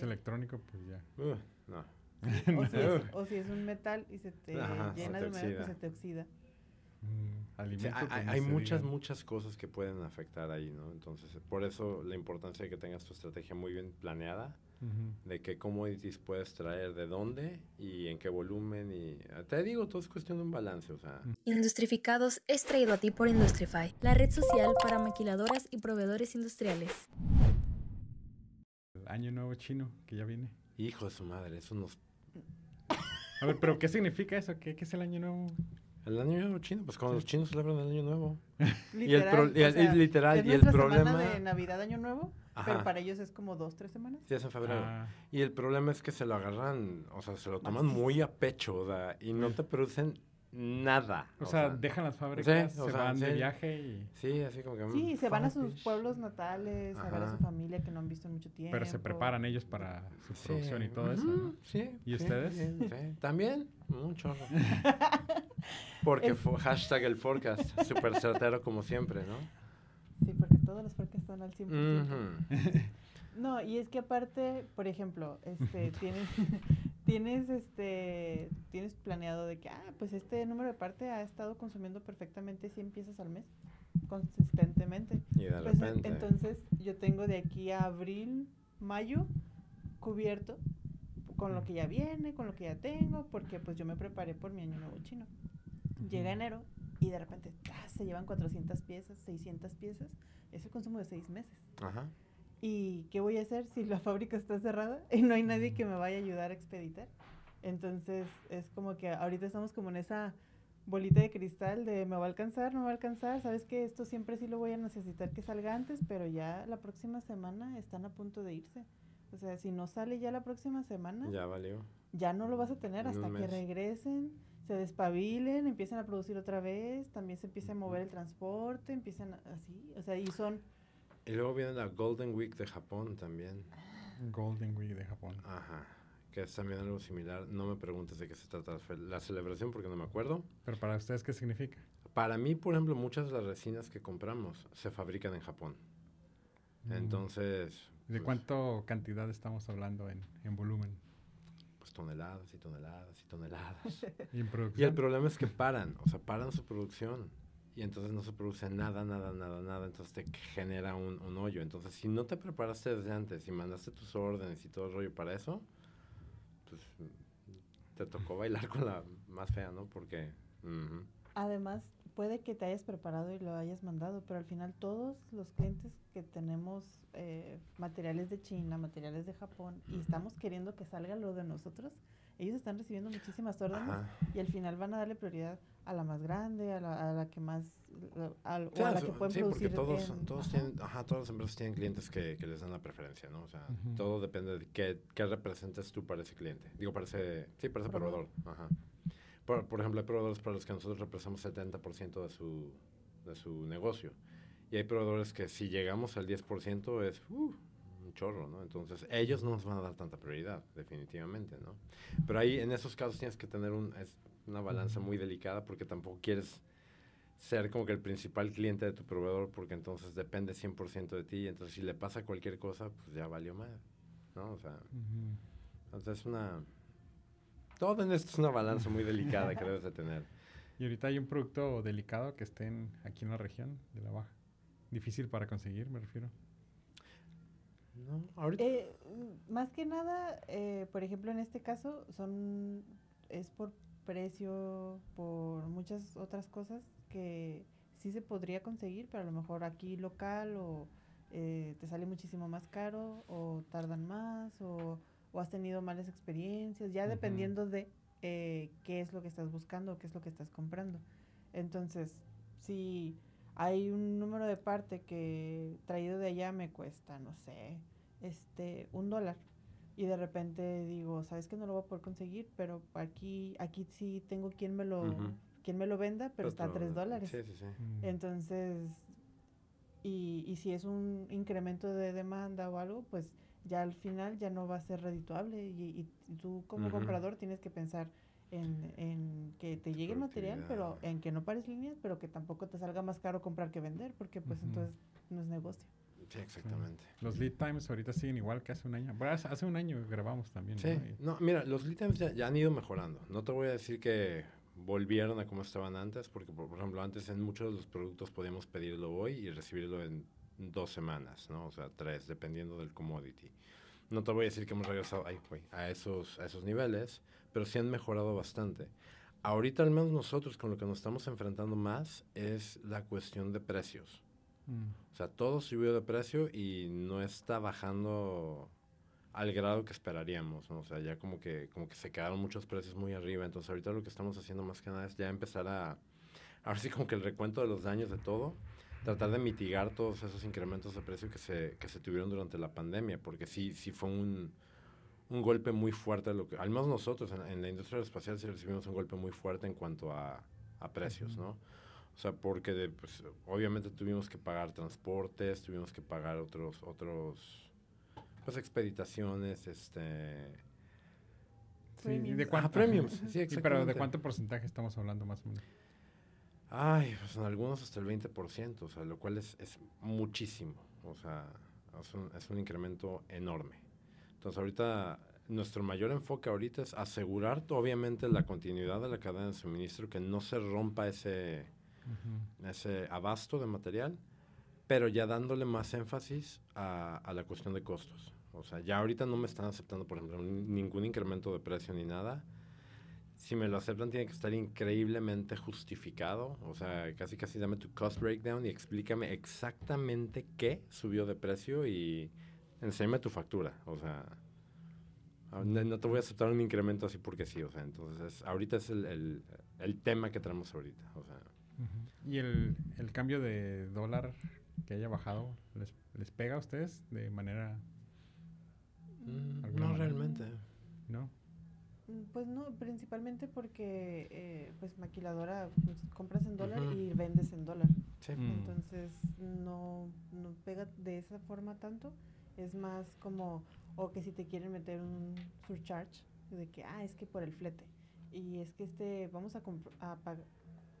es electrónico, pues ya. Uh, no. O si, es, o si es un metal y se te Ajá, llena de humedad, pues se te oxida. Mm, Sí, alimento hay- hay muchas, diga. muchas cosas que pueden afectar ahí, ¿no? Entonces, por eso la importancia de que tengas tu estrategia muy bien planeada, Ujú. de qué commodities puedes traer, de dónde y en qué volumen. Y ah, te digo, todo es cuestión de un balance, o sea. Industrificados es traído a ti por Industrify, la red social para maquiladoras y proveedores industriales. El año nuevo chino que ya viene. Hijo de su madre, eso nos... A ver, pero ¿qué significa eso? ¿Qué, qué es el año nuevo? El año nuevo chino, pues cuando los chinos celebran el año nuevo. Literal, pro- y el- y literal, es y el problema- de Navidad, Año Nuevo, pero para ellos es como dos, tres semanas. Sí, es en febrero. Ah, Y el problema es que se lo agarran, o sea, se lo toman muy a pecho, o sea, y no te producen nada. o, sea, dejan las fábricas, se sea, van de viaje y... Sí, así como que... Sí, se van a sus pueblos natales, a ver a su familia que no han visto en mucho tiempo. Pero se preparan ellos para su Sí, producción y todo eso, ¿no? Sí. ¿Y sí, ustedes? sí, sí. También, un chorro. Porque El- hashtag el forecast, súper certero como siempre, ¿no? Sí, porque todos los forecasts están al 100%. Ujú. No, y es que aparte, por ejemplo, este, tienes, tienes, este, tienes planeado de que, ah, pues este número de parte ha estado consumiendo perfectamente 100 piezas al mes, consistentemente. Y de Pues, repente... entonces, yo tengo de aquí a abril, mayo, cubierto con lo que ya viene, con lo que ya tengo, porque pues yo me preparé por mi año nuevo chino. Llega enero y de repente ¡tas! se llevan 400 piezas, 600 piezas, es el consumo de seis meses. Ajá. ¿Y qué voy a hacer si la fábrica está cerrada y no hay nadie que me vaya a ayudar a expeditar? Entonces es como que ahorita estamos como en esa bolita de cristal de me va a alcanzar, no me va a alcanzar, sabes que esto siempre sí lo voy a necesitar que salga antes, pero ya la próxima semana están a punto de irse. O sea, si no sale ya la próxima semana, ya, Ya valió. no lo vas a tener En hasta que regresen, se despabilen, empiecen a producir otra vez, también se empieza a mover el transporte, empiezan a- así, o sea, y son Y luego viene la Golden Week de Japón también. Golden Week de Japón. Ajá. Que es también algo similar. No me preguntes de qué se trata la celebración porque no me acuerdo. Pero para ustedes, ¿qué significa? Para mí, por ejemplo, muchas de las resinas que compramos se fabrican en Japón. Mm. Entonces, ¿De pues, cuánto cantidad estamos hablando en, en volumen? pues toneladas y toneladas y toneladas. Y en y el problema es que paran, o sea, paran su producción. Y entonces no se produce nada, nada, nada, nada. Entonces te genera un, un hoyo. Entonces, si no te preparaste desde antes y mandaste tus órdenes y todo el rollo para eso, pues te tocó bailar con la más fea, ¿no? Porque... Además, puede que te hayas preparado y lo hayas mandado, pero al final todos los clientes que tenemos eh, materiales de China, materiales de Japón, y estamos queriendo que salga lo de nosotros, ellos están recibiendo muchísimas órdenes Ajá. y al final van a darle prioridad a la más grande, a la, a la que más, a, o a la que pueden sí, porque producir. todos, en- todos ajá. tienen, ajá, todas las empresas tienen clientes que, que les dan la preferencia, ¿no? O sea, Ujú. todo depende de qué, qué representes tú para ese cliente. Digo, para ese, sí, para ese proveedor. Proveedor. Ajá. Por, por ejemplo, hay proveedores para los que nosotros representamos 70% de su, de su negocio. Y hay proveedores que si llegamos al 10% es uh, un chorro, ¿no? Entonces, ellos no nos van a dar tanta prioridad, definitivamente, ¿no? Pero ahí, en esos casos, tienes que tener un, es una balanza muy delicada porque tampoco quieres ser como que el principal cliente de tu proveedor porque entonces depende 100% de ti y entonces si le pasa cualquier cosa, pues ya valió mal, ¿no? O sea, Ujú. entonces es una... Todo en esto es una balanza muy delicada que debes de tener. Y ahorita hay un producto delicado que estén aquí en la región de la Baja. Difícil para conseguir, me refiero. No, ahorita... Eh, más que nada, eh, por ejemplo, en este caso, son es por precio, por muchas otras cosas que sí se podría conseguir, pero a lo mejor aquí local o eh, te sale muchísimo más caro o tardan más o, o has tenido malas experiencias, ya dependiendo de eh, qué es lo que estás buscando o qué es lo que estás comprando. Entonces, si hay un número de parte que traído de allá me cuesta, no sé, este, un dólar. Y de repente digo, sabes que no lo voy a poder conseguir, pero aquí, aquí sí tengo quien me lo, Ujú. quien me lo venda, pero está a tres dólares. Sí, sí, sí. Mm. Entonces, y, y si es un incremento de demanda o algo, pues ya al final ya no va a ser redituable. Y, y tú como comprador tienes que pensar en, en que te llegue el material, pero en que no pares líneas, pero que tampoco te salga más caro comprar que vender, porque pues entonces no es negocio. Sí, exactamente. Los lead times ahorita siguen igual que hace un año. Bueno, hace- un año grabamos también. Sí, ¿no? No, mira, los lead times ya, ya han ido mejorando. No te voy a decir que volvieron a como estaban antes, porque por, por ejemplo antes en muchos de los productos podíamos pedirlo hoy y recibirlo en dos semanas, ¿no? O sea, tres, dependiendo del commodity. No te voy a decir que hemos regresado ay, a, esos, a esos niveles, pero sí han mejorado bastante. Ahorita al menos nosotros con lo que nos estamos enfrentando más es la cuestión de precios. Mm. O sea, todo subió de precio y no está bajando al grado que esperaríamos, ¿no? O sea, ya como que, como que se quedaron muchos precios muy arriba. Entonces, ahorita lo que estamos haciendo más que nada es ya empezar a... Ahora sí como que el recuento de los daños de todo, tratar de mitigar todos esos incrementos de precio que se, que se tuvieron durante la pandemia, porque sí, sí fue un, un golpe muy fuerte, lo que, al menos nosotros en, en la industria aeroespacial sí recibimos un golpe muy fuerte en cuanto a, a precios. ¿no? O sea, porque de, pues, obviamente tuvimos que pagar transportes, tuvimos que pagar otros, otros, pues expeditaciones, este... Sí, ¿y Premiums. ¿De cuánto? Ah, premiums, sí, Sí, pero ¿de cuánto porcentaje estamos hablando más o menos? Ay, pues en algunos hasta el 20%, o sea, lo cual es, es muchísimo, o sea, es un, es un incremento enorme. Entonces ahorita, nuestro mayor enfoque ahorita es asegurar obviamente la continuidad de la cadena de suministro, que no se rompa ese, Ujú. ese abasto de material, pero ya dándole más énfasis a, a la cuestión de costos. O sea, ya ahorita no me están aceptando, por ejemplo, ni- ningún incremento de precio ni nada. Si me lo aceptan, tiene que estar increíblemente justificado. O sea, casi casi dame tu cost breakdown y explícame exactamente qué subió de precio y enséñame tu factura. O sea, ah, no te voy a aceptar un incremento así porque sí. O sea, entonces, ahorita es el, el, el tema que tenemos ahorita. O sea, ¿Y el, el cambio de dólar que haya bajado, les, les pega a ustedes de manera, Mm, ¿Alguna no manera? realmente. no? Pues no, principalmente porque eh, pues maquiladora pues, compras en dólar y vendes en dólar. Sí. Mm. Entonces no, no pega de esa forma tanto. Es más como, o que si te quieren meter un surcharge, de que, ah, es que por el flete. Y es que este, vamos a, a pag-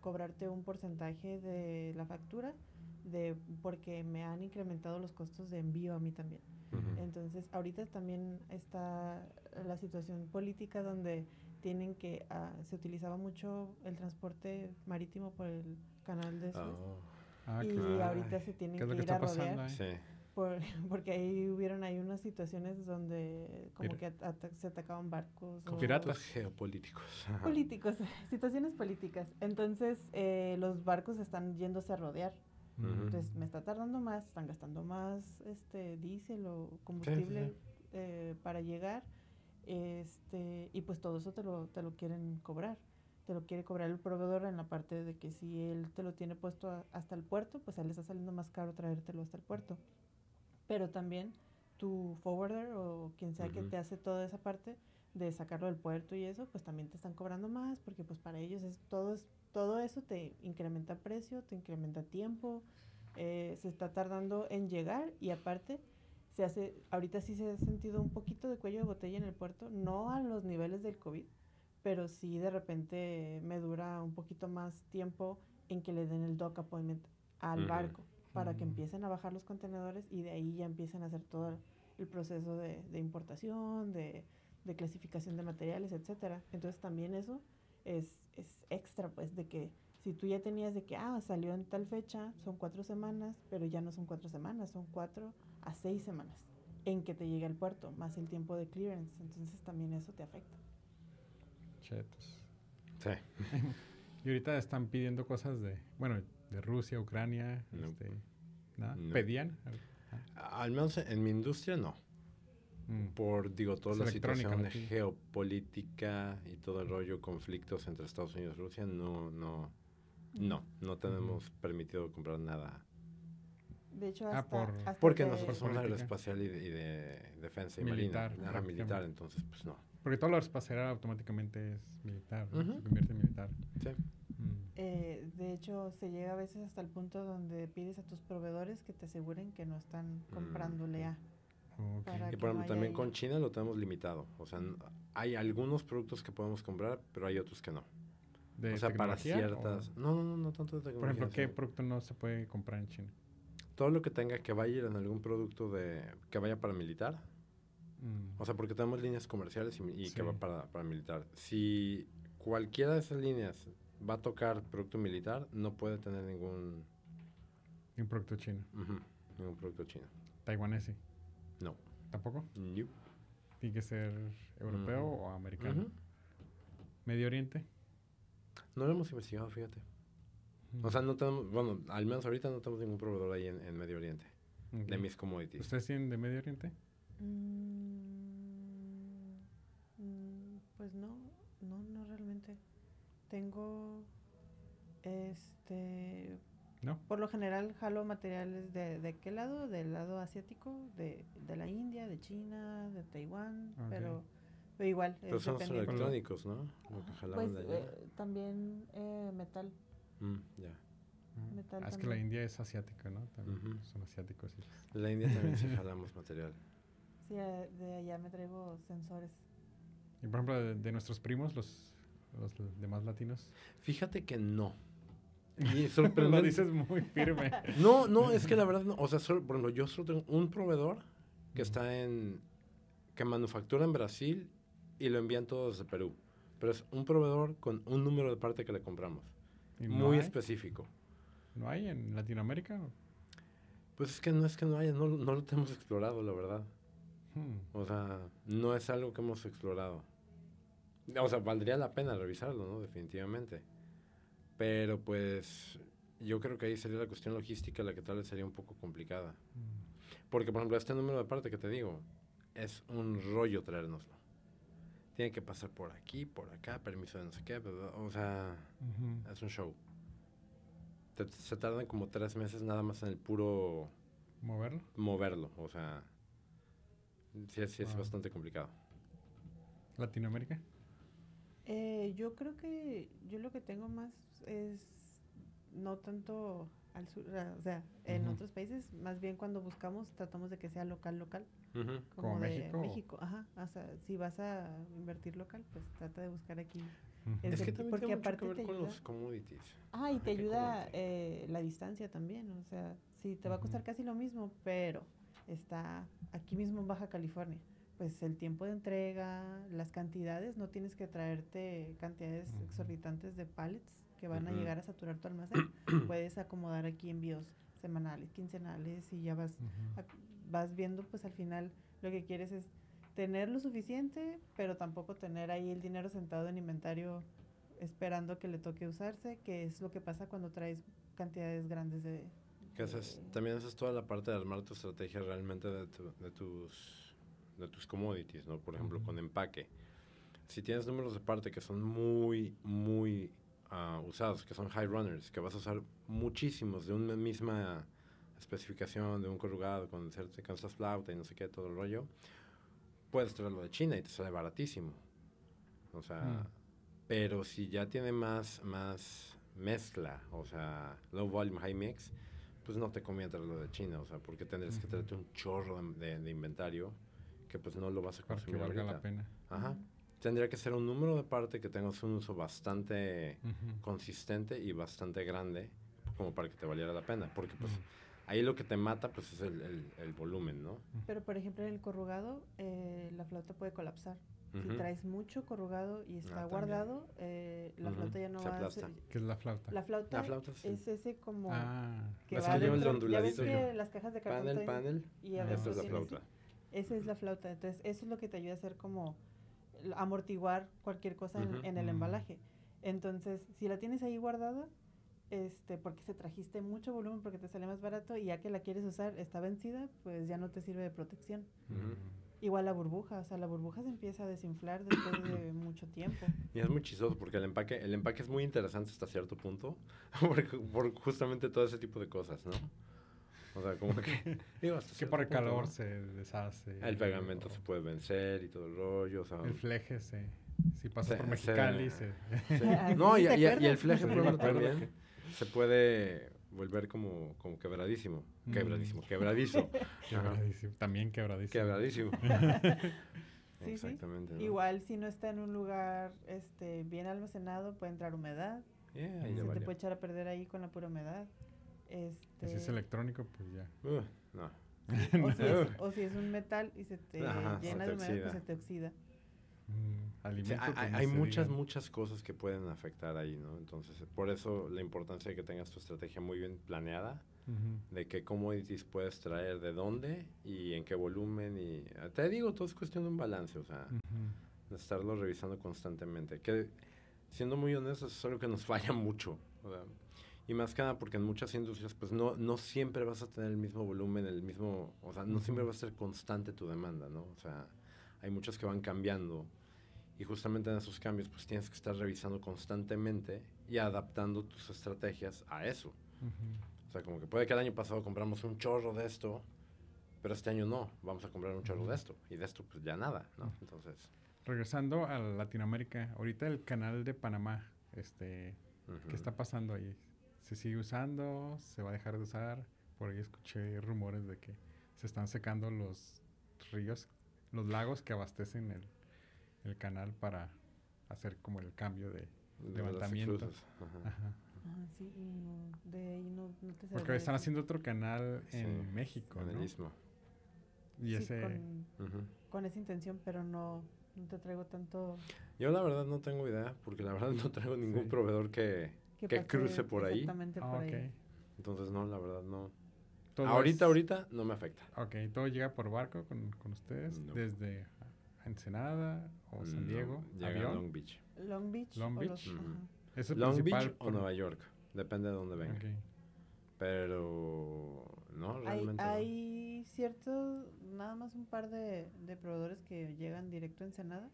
cobrarte un porcentaje de la factura de porque me han incrementado los costos de envío a mí también. Entonces, ahorita también está la situación política donde tienen que, ah, se utilizaba mucho el transporte marítimo por el canal de Suez. Oh, Ah, y claro. ahorita se tienen ¿Qué es que que ir a pasando rodear sí. Por- porque ahí hubieron ahí unas situaciones donde como que at- se atacaban barcos Con piratas. Geopolíticos. Políticos situaciones políticas. Entonces eh, los barcos están yéndose a rodear. Entonces me está tardando más están gastando más este diésel o combustible eh, para llegar este y pues todo eso te lo te lo quieren cobrar. Te lo quiere cobrar el proveedor en la parte de que si él te lo tiene puesto a- hasta el puerto pues a él le está saliendo más caro traértelo hasta el puerto pero también tu forwarder o quien sea que te hace toda esa parte de sacarlo del puerto y eso, pues también te están cobrando más porque pues para ellos es todo es, todo eso te incrementa precio, te incrementa tiempo, eh, se está tardando en llegar y aparte se hace, ahorita sí se ha sentido un poquito de cuello de botella en el puerto, no a los niveles del COVID, pero sí de repente me dura un poquito más tiempo en que le den el dock appointment al barco para que empiecen a bajar los contenedores y de ahí ya empiecen a hacer todo el proceso de, de importación, de, de clasificación de materiales, etcétera. Entonces también eso es, es extra, pues, de que si tú ya tenías de que, ah, salió en tal fecha, son cuatro semanas, pero ya no son cuatro semanas, son cuatro a seis semanas en que te llegue al puerto, más el tiempo de clearance. Entonces también eso te afecta. Chetos. Sí. Y ahorita están pidiendo cosas de, bueno, de Rusia, Ucrania, No. este, ¿nada? No. ¿Pedían? Al menos en mi industria no. Mm. Por, digo, toda Es la situación geopolítica y todo el rollo, conflictos entre Estados Unidos y Rusia, no, no, no, no tenemos permitido comprar nada. De hecho, Ah, hasta... por- hasta Porque nosotros somos política. aeroespacial y de, y de defensa y Militar, marina. Prácticamente. militar, entonces, pues no. Porque todo lo espacial automáticamente es militar, ¿no? Ujú. se convierte en militar. Sí. Mm. Eh, de hecho, se llega a veces hasta el punto donde pides a tus proveedores que te aseguren que no están comprándole a. Ok. Para Y por ejemplo, no también ahí- con China lo tenemos limitado. O sea, hay algunos productos que podemos comprar, pero hay otros que no. ¿De o sea, para ciertas... o- No, no, no, no tanto de por tecnología. ejemplo, ¿qué sino producto no se puede comprar en China? todo lo que tenga que vaya a ir en algún producto de que vaya para militar. Mm. O sea, porque tenemos líneas comerciales y, y que va Sí. para, para militar. Si cualquiera de esas líneas va a tocar producto militar, no puede tener ningún, Un producto chino. ujú, ningún producto chino. Taiwanese. No. ¿Tampoco? Nope. Tiene que ser europeo o americano. Medio Oriente. No lo hemos investigado, fíjate. O sea, no tenemos, bueno, al menos ahorita no tenemos ningún proveedor ahí en, en Medio Oriente, de mis commodities. ¿Ustedes tienen de Medio Oriente? Mm, mm, pues no, no, no. Tengo, este, ¿No? por lo general jalo materiales de, ¿de qué lado? Del lado asiático, de, de la India, de China, de Taiwán, Ok. pero, pero igual. Pero es son los electrónicos, ¿no? Lo que jalaban Pues de allá. eh, también eh, metal. Mm, ya. Ah, Metal ah, es que la. India es asiática, ¿no? También Ujú. son asiáticos. sí. De la India también sí jalamos material. Sí, eh, de allá me traigo sensores. Y por ejemplo, de, de nuestros primos, los, los demás latinos. Fíjate que no. Y Lo sorprendente. dices muy firme. No, no, es que la verdad no. O sea, solo- por ejemplo, yo solo tengo un proveedor que está en. que manufactura en Brasil y lo envían todos desde Perú. Pero es un proveedor con un número de parte que le compramos. ¿Y no muy hay? específico. ¿No hay en Latinoamérica? Pues es que no es que no haya, no, no lo tenemos explorado, la verdad. Hmm. O sea, no es algo que hemos explorado. O sea, valdría la pena revisarlo, ¿no? Definitivamente. Pero pues yo creo que ahí sería la cuestión logística la que tal vez sería un poco complicada. Mm. Porque, por ejemplo, este número de parte que te digo, es un rollo traérnoslo. Tiene que pasar por aquí, por acá, permiso de no sé qué, pero, o sea, Ujú. es un show. Te- se tardan como tres meses nada más en el puro ¿Moverlo? moverlo, o sea, sí, sí es Wow. bastante complicado. ¿Latinoamérica? Eh, yo creo que yo lo que tengo más es no tanto al sur, ah, o sea, en otros países, más bien cuando buscamos tratamos de que sea local, local, como ¿Como de México ajá, o sea, si vas a invertir local, pues trata de buscar aquí. Es Es que- que también porque tiene mucho que aparte ver te con ayuda. los commodities. Ah, y te ayuda eh, la distancia también, o sea, sí, te va a costar casi lo mismo, pero está aquí mismo en Baja California. Pues el tiempo de entrega, las cantidades, no tienes que traerte cantidades exorbitantes de pallets que van a llegar a saturar tu almacén. Puedes acomodar aquí envíos semanales, quincenales y ya vas, vas viendo, pues al final lo que quieres es tener lo suficiente, pero tampoco tener ahí el dinero sentado en inventario esperando que le toque usarse, que es lo que pasa cuando traes cantidades grandes de... Que esa es- de- también toda la parte de armar tu estrategia realmente de, tu- de tus, de tus commodities, ¿no? Por ejemplo, Ujú. con empaque. Si tienes números de parte que son muy, muy ah, usados, que son high runners, que vas a usar muchísimos de una misma especificación, de un corrugado con ciertas cansas flauta y no sé qué, todo el rollo, puedes traerlo de China y te sale baratísimo. O sea, Mm. pero si ya tiene más, más mezcla, o sea, low volume, high mix, pues no te conviene traerlo de China, o sea, porque tendrías que Ujú. traerte un chorro de, de- de inventario que pues no lo vas a Para que consumir valga la ahorita. pena. Ajá. Tendría que ser un número de parte que tengas un uso bastante Ujú. consistente y bastante grande como para que te valiera la pena, porque pues Ujú. ahí lo que te mata pues es el, el- el volumen, ¿no? Pero por ejemplo en el corrugado eh, la flauta puede colapsar. Si Ujú. traes mucho corrugado y está Ah, guardado, eh, la Ujú, flauta ya no se va a ser- ¿Qué es la flauta? La flauta, La flauta sí. es ese como ah, que Es va que lleva el dentro. Ya ves onduladito que las cajas de cartón Panel, panel, y a Ah, veces esta es la tiene así. Esa es la flauta. Entonces, eso es lo que te ayuda a hacer como amortiguar cualquier cosa en, el embalaje. Entonces, si la tienes ahí guardada, este, porque se trajiste mucho volumen, porque te sale más barato y ya que la quieres usar está vencida, pues ya no te sirve de protección. Igual la burbuja, o sea, la burbuja se empieza a desinflar después de mucho tiempo. Y es muy chistoso porque el empaque, el empaque es muy interesante hasta cierto punto, por, por justamente todo ese tipo de cosas, ¿no? O sea, como que... digo, hasta que por el punto, calor ¿no? se deshace. El pegamento o se puede vencer y todo el rollo, o sea... El fleje se... Si pasas Se- por se- Mexicali, se... sí. Ah, No, ¿sí? y, ¿Te y- y el fleje, Sí, por también se puede volver como, como quebradísimo. Mm. Quebradísimo, quebradizo. Quebradísimo. También quebradísimo. Quebradísimo. Sí, sí. Exactamente. ¿no? Igual si no está en un lugar este, bien almacenado, puede entrar humedad. Yeah, se te valió. puede echar a perder ahí con la pura humedad. Este, este, Si es electrónico, pues ya. Uh, no. o, si es, o si es un metal y se te Ajá, se llena te de humedad, pues oxida. se te oxida. Mm, hay, pues, muchas, muchas cosas que pueden afectar ahí, ¿no? Entonces, por eso la importancia de que tengas tu estrategia muy bien planeada, Ujú. de qué commodities puedes traer, de dónde y en qué volumen. Y ah, te digo, todo es cuestión de un balance, o sea, de estarlo revisando constantemente. Que, siendo muy honestos, es algo que nos falla mucho. o sea, y más que nada porque en muchas industrias, pues no, no siempre vas a tener el mismo volumen, el mismo, o sea, no siempre va a ser constante tu demanda, ¿no? O sea, hay muchas que van cambiando y justamente en esos cambios, pues tienes que estar revisando constantemente y adaptando tus estrategias a eso. O sea, como que puede que el año pasado compramos un chorro de esto, pero este año no, vamos a comprar un chorro de esto. Y de esto, pues ya nada, ¿no? Entonces, Regresando a Latinoamérica, ahorita el canal de Panamá, este, ¿qué ujú. está pasando ahí? ¿Se sigue usando? ¿Se va a dejar de usar? Por ahí escuché rumores de que se están secando los ríos, los lagos que abastecen el, el canal para hacer como el cambio de... Levantamiento. exclusas, ajá. Ajá. Ah, sí, no, de ahí no, no te Porque están haciendo otro canal en Sí, México, En el istmo. Y Sí, ese... con, esa intención, pero no, no te traigo tanto Yo la verdad no tengo idea, porque la verdad no traigo ningún Sí. proveedor que, que pase cruce por ahí. Exactamente Ah, por ok. ahí. Entonces no, la verdad no. Todo ahorita, es- ahorita no me afecta. Ok, todo llega por barco con, con ustedes, No. desde Ensenada o San No, Diego, Llega a avión. Long Beach. Long Beach. Long o Beach. los- es el Long Beach o por- Nueva York, depende de dónde venga. Ok. Pero no, Hay, realmente no. hay ciertos, nada más un par de, de proveedores que llegan directo a Ensenada,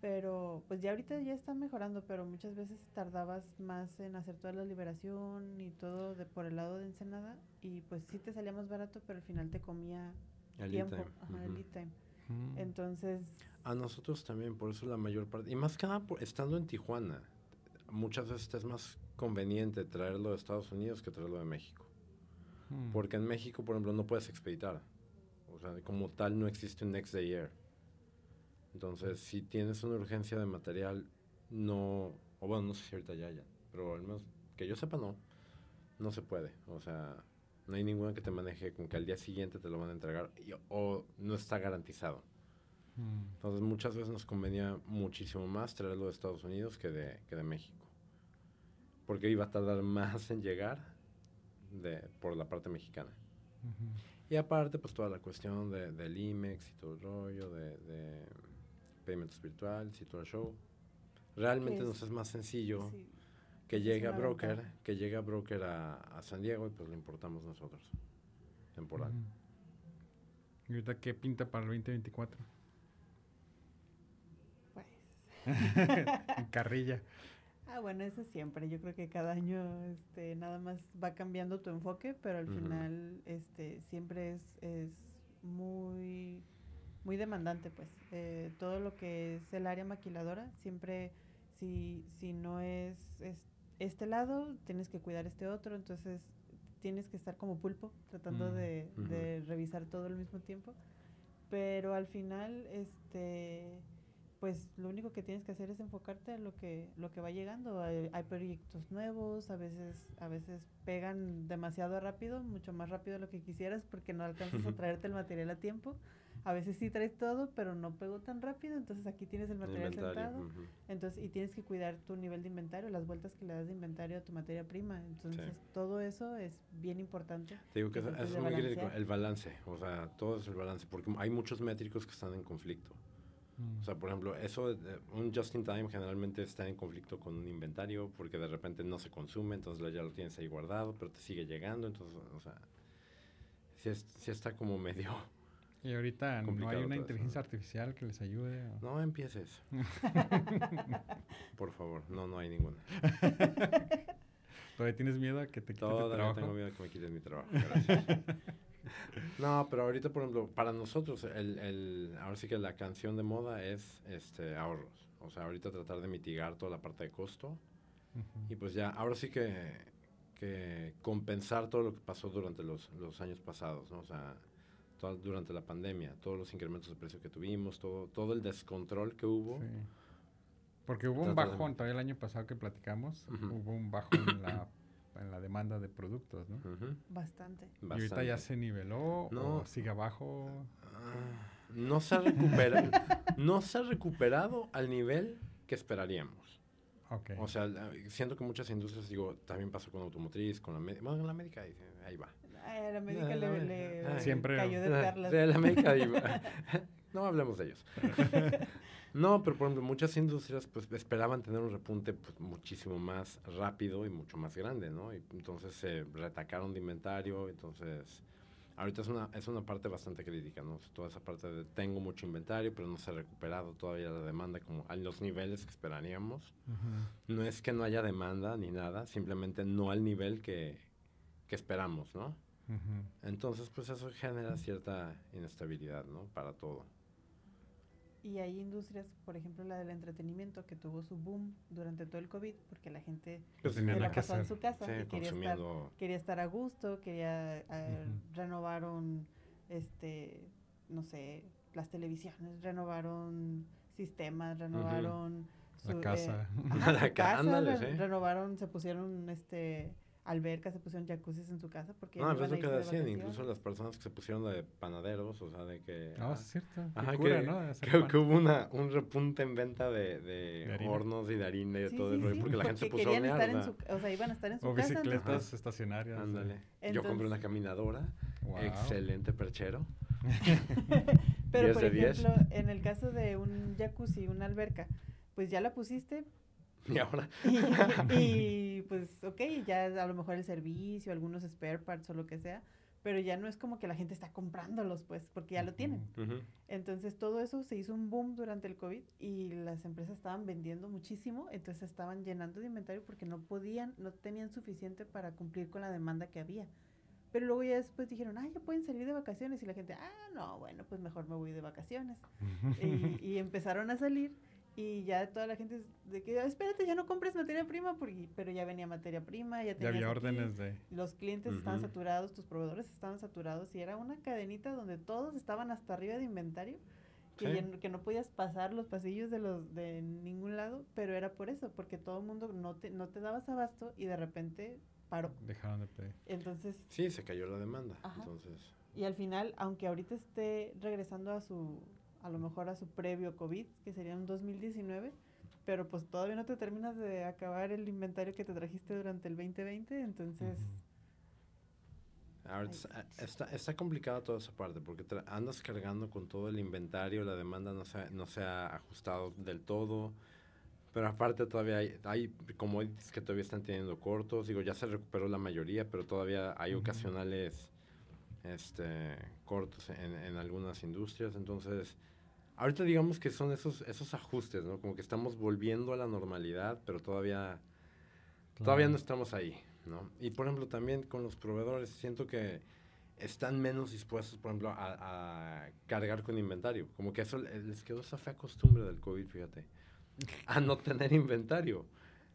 pero pues ya ahorita ya está mejorando, pero muchas veces tardabas más en hacer toda la liberación y todo de por el lado de Ensenada y pues sí te salía más barato, pero al final te comía El tiempo, lead time, ajá, el time. Mm. Entonces, A nosotros también, por eso la mayor parte. Y más que nada, por- estando en Tijuana, muchas veces es más conveniente traerlo de Estados Unidos que traerlo de México. Mm. Porque en México, por ejemplo, no puedes expeditar. O sea, como tal, no existe un next day air. Entonces, si tienes una urgencia de material, no. O bueno, no sé si ahorita ya haya. Pero al menos que yo sepa, no. No se puede. O sea, no hay ninguna que te maneje con que al día siguiente te lo van a entregar. y- o no está garantizado. Mm. Entonces, muchas veces nos convenía muchísimo más traerlo de Estados Unidos que de, que de México. Porque iba a tardar más en llegar de, por la parte mexicana. Y aparte, pues toda la cuestión de, del IMEX y todo el rollo, de, de y todo el show. Realmente es- nos es más sencillo sí, que llegue a broker, que llegue a broker a, a San Diego y pues lo importamos nosotros. Temporal. ¿Y ahorita qué pinta para el 2024? pues. En carrilla. Ah, bueno, eso siempre. Yo creo que cada año este, nada más va cambiando tu enfoque, pero al Ujú. final este, siempre es, es muy, muy demandante, pues. Eh, todo lo que es el área maquiladora, siempre, si, si no es, es este lado, tienes que cuidar este otro, entonces tienes que estar como pulpo, tratando Mm, de, revisar todo al mismo tiempo. Pero al final, este pues lo único que tienes que hacer es enfocarte en lo que lo que va llegando hay, hay proyectos nuevos a veces a veces pegan demasiado rápido mucho más rápido de lo que quisieras porque no alcanzas a traerte el material a tiempo a veces sí traes todo pero no pegó tan rápido entonces aquí tienes el material Inventario, sentado entonces y tienes que cuidar tu nivel de inventario las vueltas que le das de inventario a tu materia prima. Entonces todo eso es bien importante. Te digo que eso, es muy el balance, o sea, todo es el balance, porque hay muchos métricos que están en conflicto. Mm. O sea, por ejemplo, eso, un just in time generalmente está en conflicto con un inventario porque de repente no se consume, entonces ya lo tienes ahí guardado, pero te sigue llegando, entonces, o sea, sí, es- sí está como medio... y ahorita no hay una eso, inteligencia ¿no? artificial que les ayude. o- No empieces. por favor, no, no hay ninguna. ¿Todavía tienes miedo a que te quite tu Todavía trabajo? tengo miedo que me quiten mi trabajo. Gracias. no, pero ahorita, por ejemplo, para nosotros, el, el, ahora sí que la canción de moda es este ahorros. O sea, ahorita tratar de mitigar toda la parte de costo. Y pues ya, ahora sí que, que compensar todo lo que pasó durante los, los años pasados, ¿no? O sea, durante la pandemia, todos los incrementos de precio que tuvimos, todo, todo el descontrol que hubo. Sí. Porque hubo un bajón, todavía el año pasado que platicamos, hubo un bajón en la en la demanda de productos, ¿no? Bastante. Y ahorita ya se niveló No. o sigue abajo. Ah, no se ha recuperado, no se ha recuperado al nivel que esperaríamos. Ok. O sea, siento que muchas industrias, digo, también pasó con automotriz, con la médica, bueno, en la médica ahí, ahí va. Ay, a la médica Ah, le, Siempre- cayó de perlas. va. no hablemos de ellos. No, pero por ejemplo, muchas industrias pues esperaban tener un repunte pues, muchísimo más rápido y mucho más grande, ¿no? Y entonces se retacaron de inventario, entonces ahorita es una, es una parte bastante crítica, ¿no? Toda esa parte de tengo mucho inventario, pero no se ha recuperado todavía la demanda como a los niveles que esperaríamos. No es que no haya demanda ni nada, simplemente no al nivel que, que esperamos, ¿no? Entonces, pues eso genera cierta inestabilidad, ¿no? Para todo. Y hay industrias, por ejemplo, la del entretenimiento, que tuvo su boom durante todo el COVID, porque la gente Pues se la pasó en su casa Sí, y quería estar, consumiendo... quería estar a gusto, quería eh, renovaron, este, no sé, las televisiones, renovaron sistemas, renovaron La su, casa. ajá, La su casa, ándale, re- sí. renovaron, se pusieron, este, albercas, se pusieron jacuzzis en su casa porque No, pues a es lo que decían, incluso las personas que se pusieron de panaderos, o sea, de que... No, ah, es cierto. Ajá, cura, que, ¿no? Hacer que, hubo una, un repunte en venta de, de, De harina. hornos y de harina y de Sí, todo sí, el rollo, sí, porque la gente se puso a querían estar en hornear, su, o sea, iban a estar en su O casa. bicicletas estacionarias. Ándale. Yo compré una caminadora, Wow. excelente perchero. Pero 10 por de 10. ejemplo, en el caso de un jacuzzi, una alberca, pues ya la pusiste Y ahora, y, y, pues ok, ya a lo mejor el servicio, algunos spare parts o lo que sea, pero ya no es como que la gente está comprándolos, pues, porque ya lo tienen. ujú, Entonces todo eso se hizo un boom durante el COVID y las empresas estaban vendiendo muchísimo, entonces estaban llenando de inventario porque no podían, no tenían suficiente para cumplir con la demanda que había. Pero luego ya después dijeron, ah, ya pueden salir de vacaciones y la gente, ah, no, bueno, pues mejor me voy de vacaciones. y, y empezaron a salir y ya toda la gente de que, "Ah, espérate, ya no compres materia prima, porque, pero ya venía materia prima, ya Ya tenías había aquí, órdenes de... los clientes estaban Ujú. saturados, tus proveedores estaban saturados y era una cadenita donde todos estaban hasta arriba de inventario que, Sí. ya no- que no podías pasar los pasillos de los de ningún lado, pero era por eso, porque todo el mundo no te, no te dabas abasto y de repente paró. Dejaron de pedir. Entonces, sí, se cayó la demanda. Ajá. Entonces, y al final, aunque ahorita esté regresando a su, a lo mejor a su previo COVID, que sería un 2019, pero pues todavía no te terminas de acabar el inventario que te trajiste durante el 2020, entonces... Ujú. ahorita Ay, está, está, complicada toda esa parte, porque andas cargando con todo el inventario, la demanda no se, ha- no se ha ajustado del todo. Pero aparte todavía hay, hay commodities que todavía están teniendo cortos. Digo, ya se recuperó la mayoría, pero todavía hay ocasionales este, cortos en, en algunas industrias. Entonces, ahorita digamos que son esos, esos ajustes, ¿no? Como que estamos volviendo a la normalidad, pero todavía, todavía no Claro. estamos ahí, ¿no? Y por ejemplo, también con los proveedores, siento que están menos dispuestos, por ejemplo, a, a cargar con inventario. Como que eso le- les quedó esa fea costumbre del COVID, fíjate, a no tener inventario.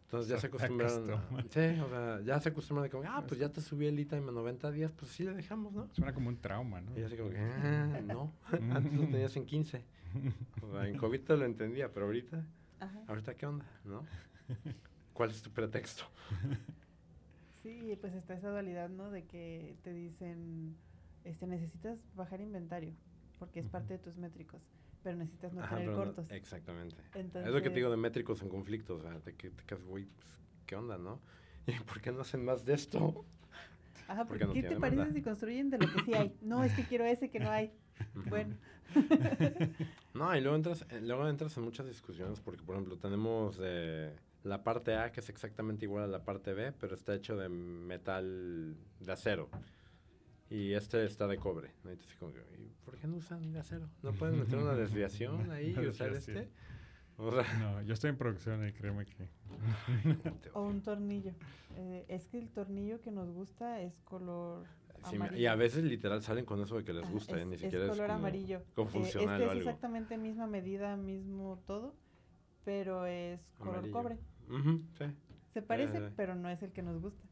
Entonces ya se acostumbraron. a- sí, o sea, ya se acostumbraron de como, ah, pues ya te subí el ITA en 90 días, pues sí le dejamos, ¿no? Suena como un trauma, ¿no? Y así como que, ah, no, antes lo tenías en 15. En COVID te lo entendía, pero ahorita, Ajá. ahorita qué onda, ¿no? ¿Cuál es tu pretexto? Sí, pues está esa dualidad, ¿no? De que te dicen, este, necesitas bajar inventario, porque es parte de tus métricos, pero necesitas no Ajá, tener no- cortos. exactamente. es lo que Entonces- te digo de métricos en conflicto, o sea, de que te quedas, güey, pues, ¿qué onda, no? ¿Y por qué no hacen más de esto? Ajá, porque porque no ¿qué te parece si construyen de lo que sí hay? No, es que quiero ese que no hay. Bueno, No, y luego entras, eh, luego entras en muchas discusiones porque, por ejemplo, tenemos eh, la parte A que es exactamente igual a la parte B, pero está hecho de metal de acero. Y este está de cobre. ¿no? Y tú así como que, ¿y por qué no usan de acero? ¿No pueden meter una desviación ahí y usar este? O sea, No, yo estoy en producción y créeme que... o un tornillo. Eh, es que el tornillo que nos gusta es color sí, me- amarillo. y a veces literal salen con eso de que les Ajá, gusta, ¿eh? es, ni es siquiera es, color como, amarillo. como Eh, funcional este o es algo. exactamente misma medida, mismo todo, pero es color Amarillo. cobre. Sí. Se parece, eh. pero no es el que nos gusta.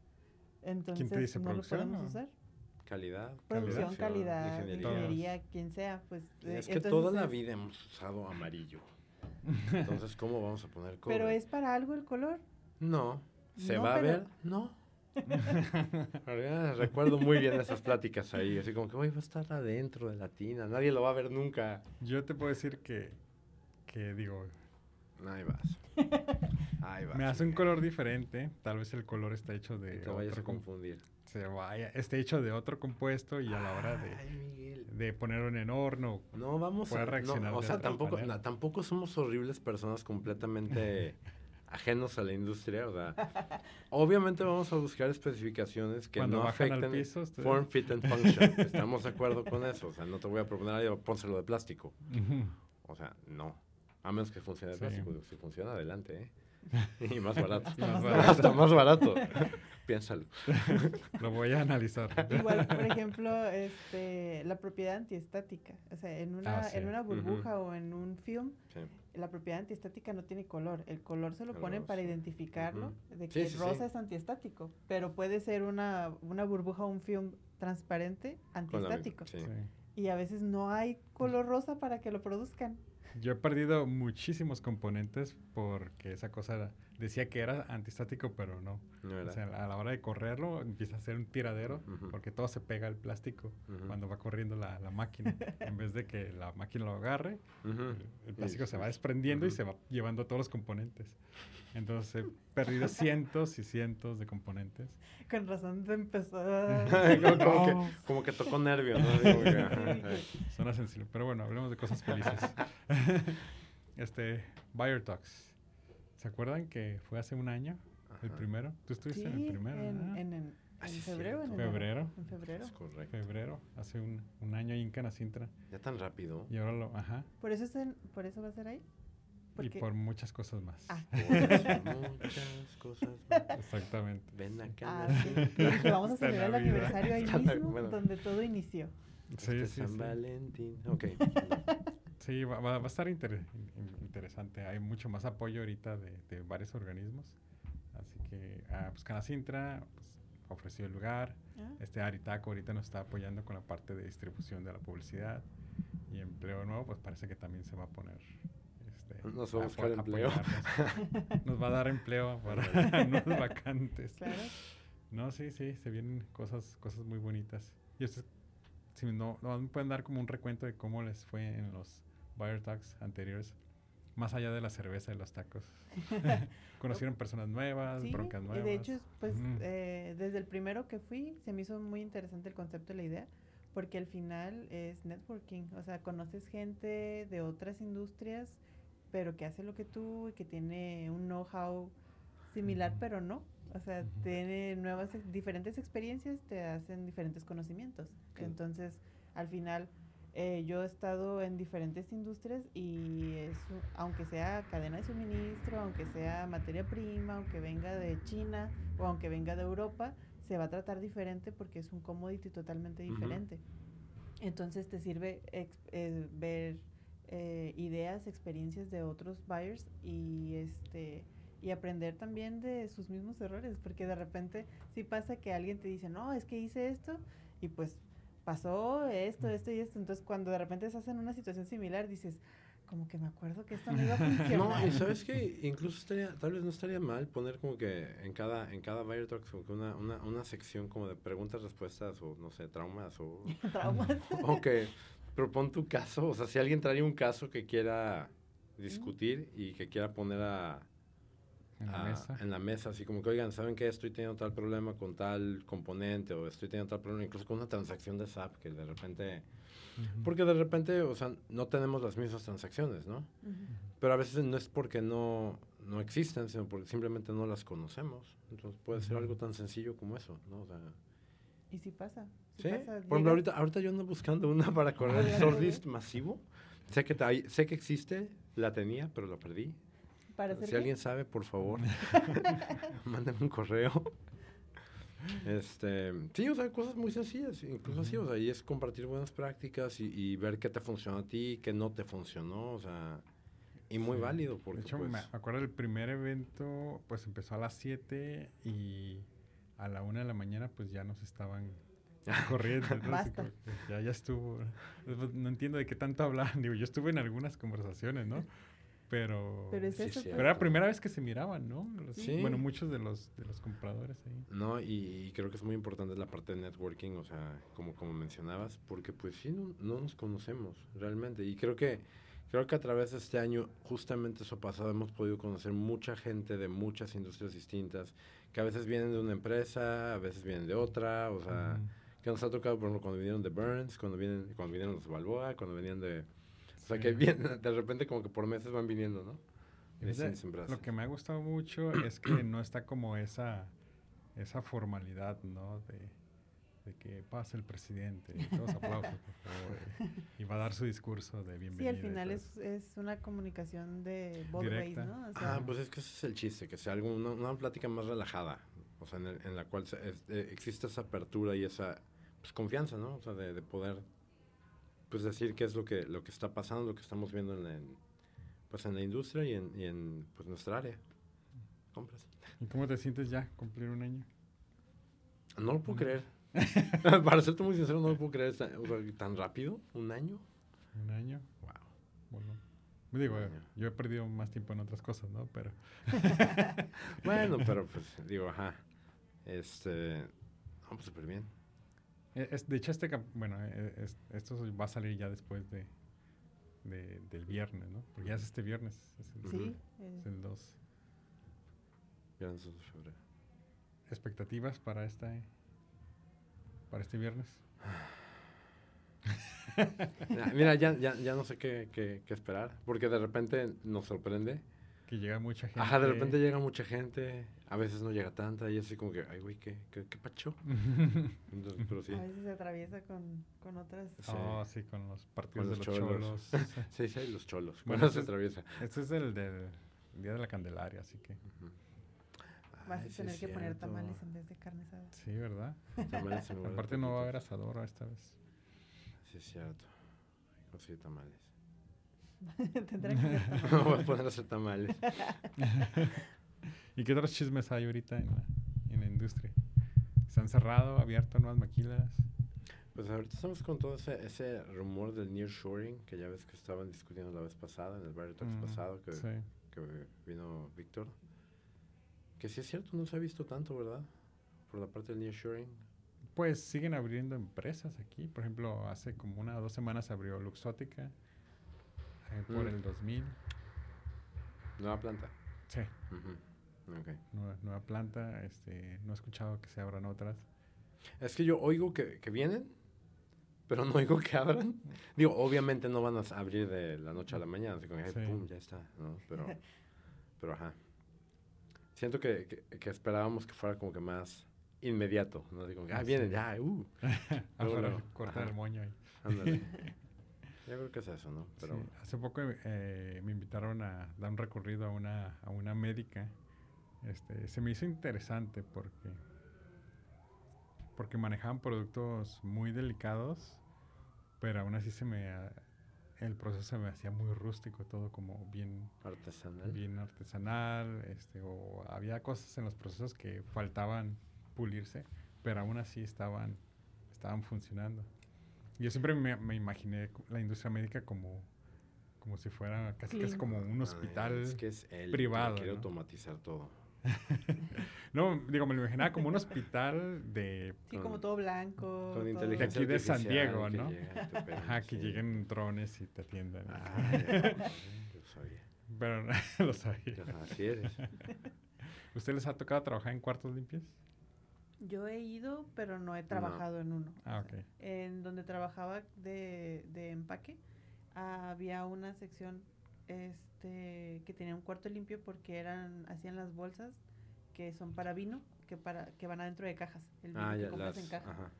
Entonces dice, no lo podemos o? usar. Calidad. Producción, calidad, ingeniería. ingeniería, quien sea, pues. eh, Es que entonces toda la es- vida hemos usado amarillo. Entonces, ¿cómo vamos a poner cobre? Pero es para algo el color. No. ¿Se No, va a ver? No. Ah, Recuerdo muy bien esas pláticas ahí, así como que, hoy va a estar adentro de la tina, nadie lo va a ver nunca. Yo te puedo decir que, que digo, Ahí vas. Ahí vas. me hace un color diferente. Tal vez el color está hecho de te vayas a confundir. se vaya, esté hecho de otro compuesto y a la hora de, Ay, de ponerlo en el horno. No, vamos a... reaccionar no, o sea, tampoco, tampoco somos horribles personas completamente ajenos a la industria. O sea, obviamente vamos a buscar especificaciones que Cuando no afecten al piso, ustedes- form, fit and function. Estamos de acuerdo con eso. O sea, no te voy a proponer, "Ay, pónselo de plástico. O sea, no. A menos que funcione de Sí. plástico. Si funciona, adelante, ¿eh? Y más barato. Hasta más barato. Hasta más barato. Piénsalo. Lo voy a analizar. Igual, por ejemplo, este, la propiedad antiestática. O sea, en una, Ah, sí. en una burbuja o en un film, Sí. La propiedad antiestática no tiene color. El color se lo El ponen para identificarlo, de Sí, que sí, rosa sí. es antiestático. Pero puede ser una, una burbuja o un film transparente la antiestático. Y a veces no hay color rosa para que lo produzcan. Yo he perdido muchísimos componentes porque esa cosa era- decía que era antistático, pero no. No era. O sea, a la hora de correrlo empieza a ser un tiradero Ujú. porque todo se pega al plástico Ujú. cuando va corriendo la, la máquina. en vez de que la máquina lo agarre, Ujú. el, el plástico Y- se va desprendiendo y se va llevando todos los componentes. Entonces he perdido cientos y cientos de componentes. Con razón se empezó a... como, como No. que, como que tocó nervio, ¿no? Suena sensible, pero bueno, hablemos de cosas felices. este, Buyer Talks. ¿Se acuerdan que fue hace un año el primero? ¿Tú estuviste Sí, en el primero? en, en, en- Ah, en febrero. en? Febrero. En febrero. Es correcto. febrero, hace un, un año ahí en Canacintra. Ya tan rápido. Y ahora lo, ajá, ¿Por eso, es en- ¿Por eso va a ser ahí? y por muchas cosas más. Ah. Por muchas cosas. más. Exactamente. Ven acá. Ah, sí. Vamos a celebrar el aniversario ahí mismo, bueno. donde todo inició. Sí, Este sí, San sí. Valentín. Ok. Sí, va, va- va a estar inter- in- interesante. Hay mucho más apoyo ahorita de, de varios organismos. Así que, ah, pues Canacintra pues, ofreció el lugar. Ah, Este Aritaco ahorita nos está apoyando con la parte de distribución de la publicidad. Y empleo nuevo, pues parece que también se va a poner. Este, Nos va a buscar empleo. Nos va a dar empleo para nuevas vacantes. Claro. No, sí, sí, se vienen cosas, cosas muy bonitas. Y ustedes, si no, no me pueden dar como un recuento de cómo les fue en los Buyer Talks anteriores, más allá de la cerveza y los tacos. Conocieron personas nuevas, Sí, broncas y nuevas. de hecho, pues eh, desde el primero que fui, se me hizo muy interesante el concepto y la idea, porque al final es networking, o sea, conoces gente de otras industrias, pero que hace lo que tú y que tiene un know-how similar, pero no. O sea, tiene nuevas, diferentes experiencias, te hacen diferentes conocimientos. Entonces, al final, eh, yo he estado en diferentes industrias y es, un- aunque sea cadena de suministro, aunque sea materia prima, aunque venga de China o aunque venga de Europa, se va a tratar diferente porque es un commodity totalmente diferente. Entonces te sirve ex- eh, ver eh, ideas, experiencias de otros buyers y este y aprender también de sus mismos errores, porque de repente sí pasa que alguien te dice, no, es que hice esto y pues pasó esto, esto y esto. Entonces cuando de repente estás en una situación similar dices, como que me acuerdo que esto no iba a funcionar. No, y sabes que incluso estaría, tal vez no estaría mal poner como que en cada, en cada Buyer Talks como que una, una, una sección como de preguntas, respuestas o no sé, traumas o, Traumas. o que propon tu caso, o sea, si alguien trae un caso que quiera discutir y que quiera poner a, en la a- mesa. en la mesa, así como que, oigan, ¿saben qué? Estoy teniendo tal problema con tal componente o estoy teniendo tal problema incluso con una transacción de SAP que de repente... Porque de repente, o sea, no tenemos las mismas transacciones, ¿no? Ujú. Pero a veces no es porque no, no existen, sino porque simplemente no las conocemos. Entonces puede ser algo tan sencillo como eso, ¿no? O sea, Y sí pasa. sí sí. pasa, Por ejemplo, ahorita, ahorita yo ando buscando una para correr el Ándale. shortlist masivo. Sé que, sé que existe, la tenía, pero la perdí. Para hacer Si qué? alguien sabe, por favor, mándenme un correo. Este, sí, o sea, cosas muy sencillas, incluso así, o sea, y es compartir buenas prácticas y, y ver qué te funcionó a ti, qué no te funcionó, o sea, y muy Sí. válido, porque de hecho, pues, me acuerdo del primer evento, pues empezó a las 7 y a la 1 de la mañana pues ya nos estaban corriendo. ¿no? Basta. ya, ya estuvo. Pues, No entiendo de qué tanto hablan. Digo, yo estuve en algunas conversaciones, ¿no? Pero, Pero es Sí, eso. sí. pero era la primera vez que se miraban, ¿no? Los- Sí. Bueno, muchos de los, de los compradores ahí. No, y, y creo que es muy importante la parte de networking, o sea, como, como mencionabas, porque pues sí, no, no nos conocemos realmente. Y creo que, creo que a través de este año, justamente eso pasado, hemos podido conocer mucha gente de muchas industrias distintas, que a veces vienen de una empresa, a veces vienen de otra, o sea, que nos ha tocado, por ejemplo, cuando vinieron de Burns, cuando, vienen, cuando vinieron los Balboa, cuando venían de... O sea, Sí. que vienen, de repente como que por meses van viniendo, ¿no? Lo que me ha gustado mucho es que no está como esa, esa formalidad, ¿no? De, de que pase el presidente y todos aplausos, por favor, y, va a dar su discurso de Sí, bienvenida. al y final es, es una comunicación de ways, Directa. ¿no? O Ah, sea, pues es que ese es el chiste, que sea algo, una, una plática más relajada, o sea, en, el- en la cual se- es- eh, existe esa apertura y esa pues, confianza, ¿no? O sea, de, de poder pues decir qué es lo que, lo que está pasando, lo que estamos viendo en, pues, en la industria y en, y en pues, nuestra área. Compras. ¿Y cómo te sientes ya cumplir un año? No lo puedo creer. Para serte muy sincero, no lo puedo creer esta- o sea, tan rápido, un año. ¿Un año? Wow. Bueno, me digo, año. yo he perdido más tiempo en otras cosas, ¿no? Pero Bueno, pero pues digo, ajá. Este, no, pues súper bien. Eh, es, de hecho este, bueno, eh, es- esto va a salir ya después de, de- del viernes, ¿no? Porque ya es este viernes, es el, sí. eh, es el 2. Viernes 2 de febrero. ¿Expectativas para este, para este viernes? Mira, mira, ya, ya, ya no sé qué, qué, qué esperar, porque de repente nos sorprende. Que llega mucha gente. Ajá, de repente llega mucha gente, a veces no llega tanta, y así como que, ay, güey, ¿qué, qué, qué pacho? Entonces, pero sí. A veces se atraviesa con, con otras. Sí. Oh, sí, con los partidos los de los cholos. cholos. Sí, sí, los cholos. Bueno, se es- atraviesa. este es el del Día de la Candelaria, así que Ujú. Vas Ay, a sí tener es que poner tamales en vez de carne asada. sí, ¿verdad? Tamales en Aparte no va a haber taquitos. asador esta vez. Sí, es cierto. Conseguir tamales. Tendrá que tamales. No voy a poner a hacer tamales. ¿Y qué otros chismes hay ahorita en la, en la industria? ¿Se han cerrado, abierto nuevas maquilas? Pues ahorita estamos con todo ese, ese rumor del nearshoring que ya ves que estaban discutiendo la vez pasada, en el Barrio Talks Mm, pasado, que, Sí. que vino Víctor. Que sí es cierto, no se ha visto tanto, ¿verdad? Por la parte del nearshoring. Pues siguen abriendo empresas aquí. Por ejemplo, hace como una o dos semanas abrió Luxótica eh, por Mm. el 2000. Nueva planta. Sí, Ujú. Ok. nueva, nueva planta. Este, no he escuchado que se abran otras. Es que yo oigo que, que vienen, pero no oigo que abran. Digo, obviamente no van a abrir de la noche a la mañana, así como, ay, Sí. pum, ya está, ¿no? Pero, pero ajá. Siento que, que, que esperábamos que fuera como que más inmediato, ¿no? Así como, ah, vienen, ya, uh, Luego, cortar ajá. el moño ahí. ándale. Yo creo que es eso, ¿no? Pero, Sí, Hace poco eh, me invitaron a dar un recorrido a una, a una médica. Este, se me hizo interesante porque, porque manejaban productos muy delicados, pero aún así se me, el proceso se me hacía muy rústico, todo como bien, artesanal. bien artesanal, este, o había cosas en los procesos que faltaban pulirse, pero aún así estaban, estaban funcionando. Yo siempre me, me imaginé la industria médica como, como si fuera casi, casi como un Ah, hospital. Es que es él, privado, que quiere ¿no? automatizar todo. No, digo, me lo imaginaba como un hospital de, Sí, Con- como todo blanco. Con todo- inteligencia aquí de San Diego, que ¿no? ajá, que sí. lleguen drones y te atiendan. Ah, lo sabía. Pero no lo sabía. Ajá, Así eres. ¿Usted les ha tocado trabajar en cuartos limpios? Yo he ido, pero no he trabajado en uno. Ah, O sea, ok. En donde trabajaba de, de empaque, había una sección este que tenía un cuarto limpio porque eran hacían las bolsas que son para vino, que para que van adentro de cajas. El vino Ah, que ya, compras las, en caja. ajá.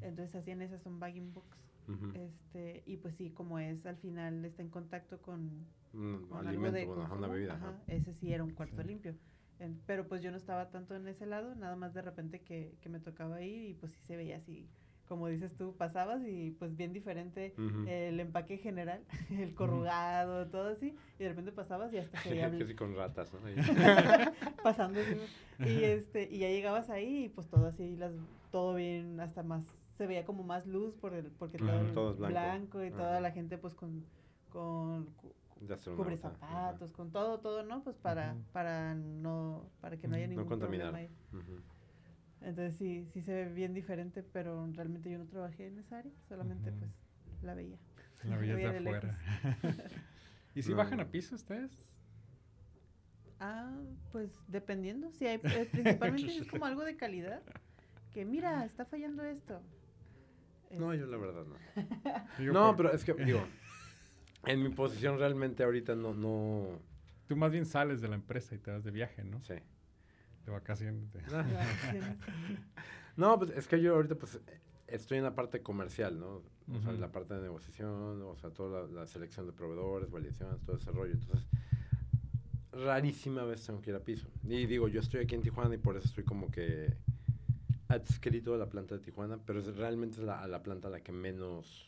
Entonces hacían esas son bagging books. ujú. Este, y pues sí, como es al final está en contacto con, Un con algo alimento, de consumo, una bebida. ajá, ajá. ese sí era un cuarto Sí. limpio. En- pero pues yo no estaba tanto en ese lado, nada más de repente que, que me tocaba ir y pues sí se veía así, como dices tú, pasabas y pues bien diferente el empaque general, el corrugado, todo así, y de repente pasabas y hasta se bl- sí, con ratas, pasando así, y este y ya llegabas ahí y pues todo así las todo bien hasta más se veía como más luz por el porque todo, es blanco. blanco y toda la gente pues con cubre ajá. zapatos, con todo, todo, ¿no? Pues para, para no, para que no haya. No ningún contaminar. problema ahí. Ujú. Entonces sí, sí se ve bien diferente, pero realmente yo no trabajé en esa área, solamente pues la veía. La veía de afuera. ¿Y si No. bajan a piso ustedes? Ah, pues dependiendo, si hay, eh, principalmente es como algo de calidad, que mira, está fallando esto. No, yo Este, la verdad no. No, pero es que, digo, en mi posición realmente ahorita no, no, Tú más bien sales de la empresa y te vas de viaje, ¿no? sé. De vacaciones. de- No, pues es que yo ahorita pues estoy en la parte comercial, ¿no? O sea, Ujú. la parte de negociación, o sea, toda la, la selección de proveedores, validaciones, todo ese rollo. Entonces, rarísima vez tengo que ir a piso. Y digo, yo estoy aquí en Tijuana y por eso estoy como que adscrito a la planta de Tijuana, pero es, realmente es la, a la planta a la que menos,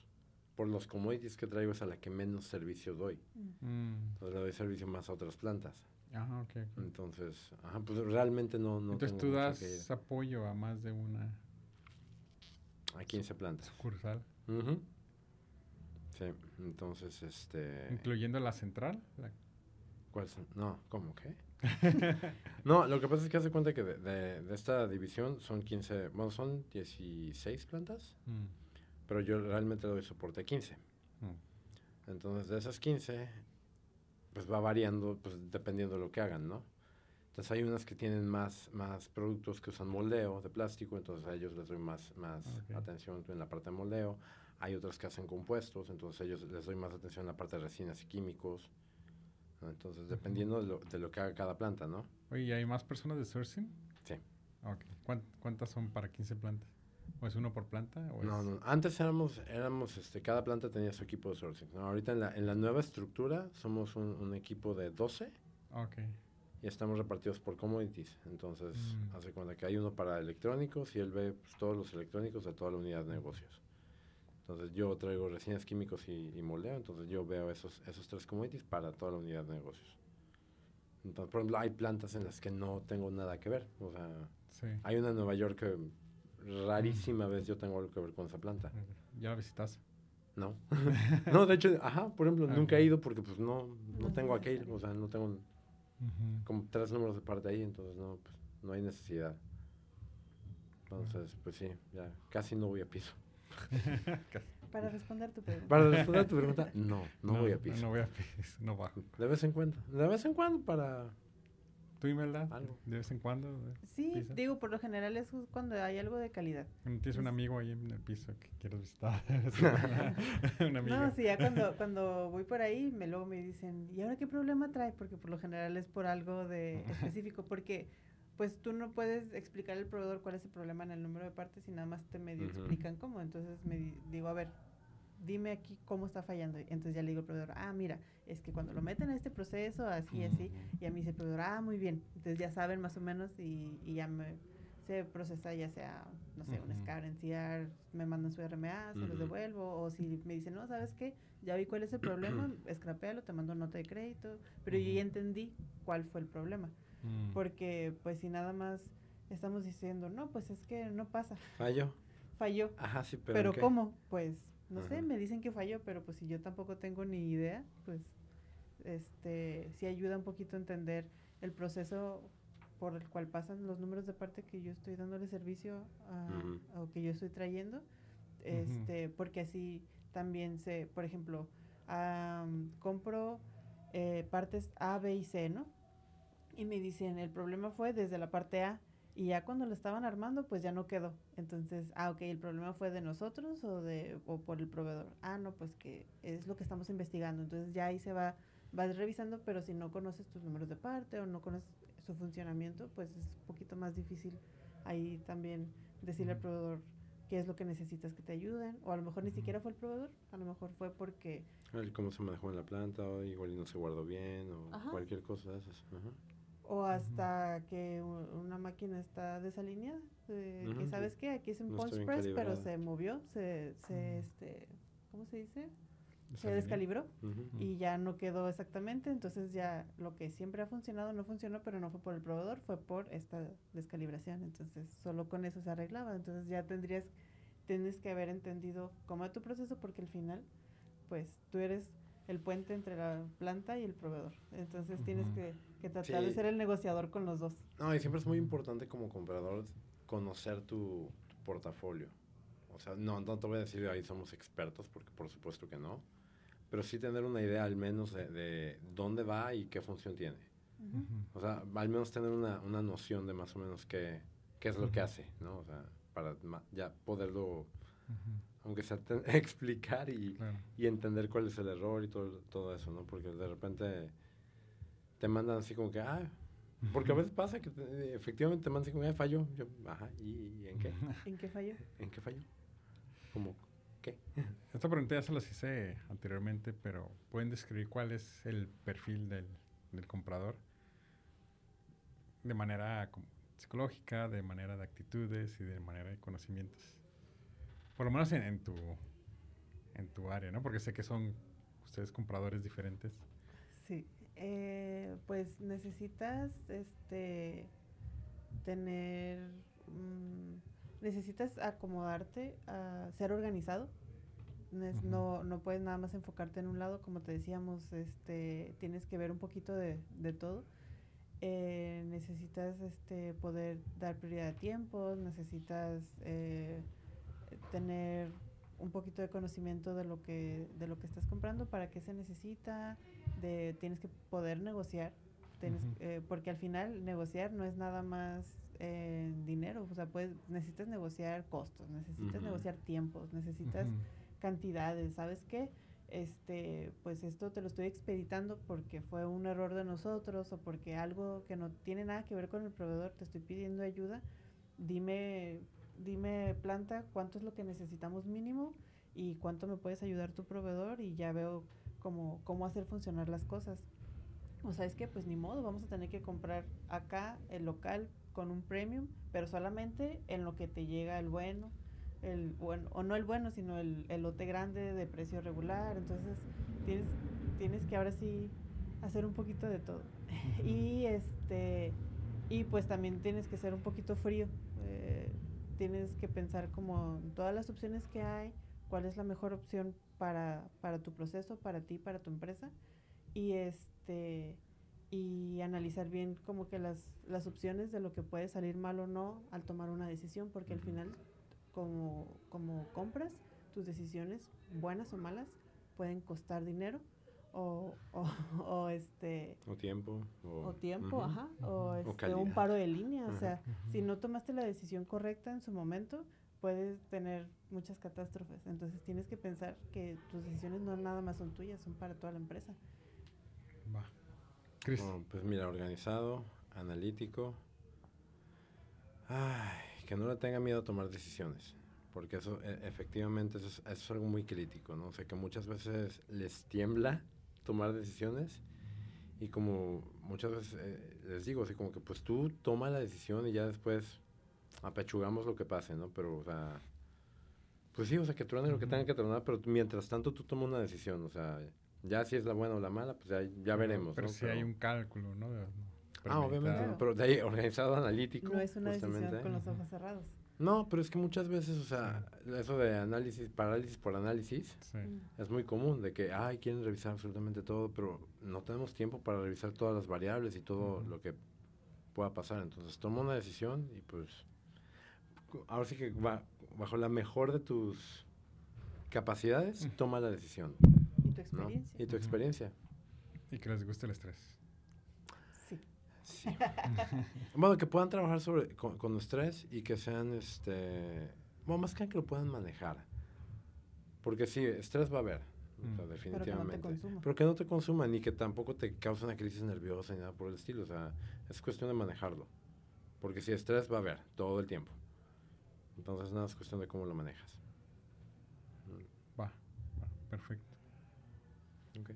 por los commodities que traigo, es a la que menos servicio doy. Mm. Entonces le doy servicio más a otras plantas. Ah, ok. ok. Entonces, ajá, pues realmente no, no Entonces tengo tú das apoyo a más de una a 15 plantas. sucursal, Ujú. Sí, entonces, este... incluyendo la central. la- ¿Cuál son? No, ¿cómo qué? no, lo que pasa es que hace cuenta que de, de- de esta división son 15, bueno, son 16 plantas, Mm, pero yo realmente le doy soporte a 15. mm. Entonces, de esas 15, pues va variando, pues dependiendo de lo que hagan, ¿no? Entonces, hay unas que tienen más, más productos que usan moldeo de plástico, entonces a ellos les doy más, más Ok. atención en la parte de moldeo. Hay otras que hacen compuestos, entonces a ellos les doy más atención en la parte de resinas y químicos. Entonces, dependiendo de lo, de lo que haga cada planta, ¿no? Oye, ¿y hay más personas de sourcing? Sí. Ok. ¿Cuán- ¿Cuántas son para 15 plantas? ¿O es uno por planta? O No, es- no, antes éramos, éramos, este, cada planta tenía su equipo de sourcing. ¿no? Ahorita en la, en la nueva estructura somos un, un equipo de 12 Ok. y estamos repartidos por commodities. Entonces, Mm. hace cuenta que hay uno para electrónicos y él ve pues, todos los electrónicos de toda la unidad de negocios. Entonces, yo traigo resinas químicos y, y moldeo, entonces yo veo esos, esos tres commodities para toda la unidad de negocios. Entonces, por ejemplo, hay plantas en las que no tengo nada que ver. O sea, Sí. hay una en Nueva York que rarísima vez yo tengo algo que ver con esa planta. ¿Ya la visitaste? No. no, de hecho, ajá, por ejemplo, Ah, nunca he ido porque pues no, no No tengo aquel, o sea, no tengo como tres números de parte ahí, entonces no, pues, no hay necesidad. Entonces, pues sí, ya casi no voy a piso. Para responder tu pregunta. Para responder tu pregunta, no, no, voy a No, piso. no voy a piso, no bajo. De vez en cuando, de vez en cuando para... ¿Tú, Imelda? Algo. De vez en cuando. eh, Sí, digo, por lo general es cuando hay algo de calidad. ¿No ¿Tienes un amigo ahí en el piso que quieres visitar? un amigo. No, sí, ya cuando, cuando voy por ahí, me luego me dicen, ¿y ahora qué problema trae? Porque por lo general es por algo de específico, porque pues tú no puedes explicar al proveedor cuál es el problema en el número de partes y nada más te medio explican cómo. Entonces me di- digo, a ver, dime aquí cómo está fallando. Entonces ya le digo al proveedor, ah, mira, es que cuando lo meten a este proceso, así, así, y a mí dice el proveedor, ah, muy bien. Entonces ya saben más o menos y, y ya me, se procesa ya sea, no sé, un. SCAR, NCR, me mandan su RMA, se los devuelvo, o si me dicen, no, ¿sabes qué? Ya vi cuál es el problema, escrapealo, te mando nota de crédito, pero yo ya entendí cuál fue el problema, Mm. porque pues si nada más estamos diciendo, no, pues es que no pasa, ¿Fallo? falló, Ajá, sí, pero... pero, ¿en? ¿cómo? Pues, no sé, me dicen que falló, pero pues si yo tampoco tengo ni idea, pues, este, sí ayuda un poquito a entender el proceso por el cual pasan los números de parte que yo estoy dándole servicio a, Ujú. o que yo estoy trayendo, este, porque así también sé, por ejemplo, am, compro eh, partes A, B y C, ¿no? Y me dicen, el problema fue desde la parte A, y ya cuando lo estaban armando, pues ya no quedó. Entonces, ah, ok, el problema fue de nosotros o de o por el proveedor. Ah, no, pues que es lo que estamos investigando. Entonces ya ahí se va, vas revisando, pero si no conoces tus números de parte o no conoces su funcionamiento, pues es un poquito más difícil ahí también decirle al proveedor qué es lo que necesitas que te ayuden. O a lo mejor ni siquiera fue el proveedor, a lo mejor fue porque cómo se manejó en la planta, o igual no se guardó bien, o Ajá. cualquier cosa de esas. Ajá. O hasta que una máquina está desalineada, de que sabes qué, aquí es un No punch press, pero se movió, se, se este, ¿cómo se dice? Se descalibró y ya no quedó exactamente, entonces ya lo que siempre ha funcionado no funcionó, pero no fue por el proveedor, fue por esta descalibración, entonces solo con eso se arreglaba, entonces ya tendrías, tienes que haber entendido cómo es tu proceso porque al final, pues tú eres el puente entre la planta y el proveedor. Entonces tienes que, que tratar de ser el negociador con los dos. No, y siempre es muy importante como comprador conocer tu, tu portafolio. O sea, no, no te voy a decir ahí somos expertos, porque por supuesto que no. Pero sí tener una idea al menos de, de dónde va y qué función tiene. O sea, al menos tener una, una noción de más o menos qué, qué es lo que Ujú. hace, ¿no? O sea, para ya poderlo, aunque sea te- explicar y, Claro. y entender cuál es el error y todo, todo eso, ¿no? Porque de repente te mandan así como que, ah, porque a veces pasa que te- efectivamente te mandan así como, ah, falló. Yo, ajá, ¿y, y en qué? ¿En qué falló? ¿En qué falló? Como, ¿qué? Esta pregunta ya se las hice anteriormente, pero ¿pueden describir cuál es el perfil del, del comprador? De manera como psicológica, de manera de actitudes y de manera de conocimientos. Por lo menos en, en tu, en tu área, ¿no? Porque sé que son ustedes compradores diferentes. Sí, eh, pues necesitas este tener mm, necesitas acomodarte a ser organizado. No, no puedes nada más enfocarte en un lado, como te decíamos, este tienes que ver un poquito de, de todo. Eh, necesitas este poder dar prioridad a tiempos, necesitas eh, tener un poquito de conocimiento de lo que de lo que estás comprando, para qué se necesita, de tienes que poder negociar, tienes, Ujú. eh, porque al final negociar no es nada más eh, dinero, o sea, puedes necesitas negociar costos, necesitas Ujú. negociar tiempos, necesitas Ujú. cantidades, ¿sabes qué? Este, pues esto te lo estoy expeditando porque fue un error de nosotros o porque algo que no tiene nada que ver con el proveedor, te estoy pidiendo ayuda. Dime, dime planta, cuánto es lo que necesitamos mínimo y cuánto me puedes ayudar tu proveedor y ya veo cómo, cómo hacer funcionar las cosas. O sea, es que pues ni modo, vamos a tener que comprar acá el local con un premium, pero solamente en lo que te llega el bueno, el bueno, o no el bueno, sino el, el lote grande de precio regular. Entonces, tienes, tienes que ahora sí hacer un poquito de todo. y este y pues también tienes que ser un poquito frío. eh, tienes que pensar como en todas las opciones que hay, cuál es la mejor opción para, para tu proceso, para ti, para tu empresa. Y este y analizar bien como que las, las opciones de lo que puede salir mal o no al tomar una decisión, porque al final como, como compras, tus decisiones, buenas o malas, pueden costar dinero o, o, o, este O tiempo. O, o tiempo, Ujú. ajá, o, este, un paro de línea, o sea, si Ujú. no tomaste la decisión correcta en su momento, puedes tener muchas catástrofes. Entonces tienes que pensar que tus decisiones no nada más son tuyas, son para toda la empresa. Va. Chris. Oh, pues mira, organizado, analítico. Ay, que no le tenga miedo a tomar decisiones. Porque eso, e- efectivamente, eso es, eso es algo muy crítico, ¿no? O sea, que muchas veces les tiembla tomar decisiones. Y como muchas veces eh, les digo, así como que pues tú toma la decisión y ya después apechugamos lo que pase, ¿no? Pero, o sea, pues sí, o sea, que truene lo que Ujú. tenga que tronar, pero mientras tanto tú toma una decisión, o sea, ya si es la buena o la mala, pues ya, ya veremos, Pero ¿no? sí hay un cálculo, ¿no? De- Ah, obviamente, Claro. pero de ahí organizado analítico. No es una justamente. decisión con los ojos cerrados. No, pero es que muchas veces, o sea, eso de análisis, parálisis por análisis, Sí. Es muy común, de que, ay, quieren revisar absolutamente todo, pero no tenemos tiempo para revisar todas las variables y todo lo que pueda pasar. Entonces, toma una decisión y pues, ahora sí que va- bajo la mejor de tus capacidades, Ujú. toma la decisión. Y tu ¿no? experiencia. Y tu experiencia. Y que les guste el estrés. Sí. Sí. bueno, que puedan trabajar sobre, con, con estrés y que sean, este, bueno, más que que lo puedan manejar. Porque sí, estrés va a haber, o sea, Mm. definitivamente. consuma. Pero que no te consuma ni que tampoco te cause una crisis nerviosa ni nada por el estilo. O sea, es cuestión de manejarlo. Porque si estrés va a haber todo el tiempo. Entonces, nada, es cuestión de cómo lo manejas. Va, va, perfecto.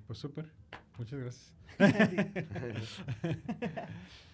Pues súper. Muchas gracias.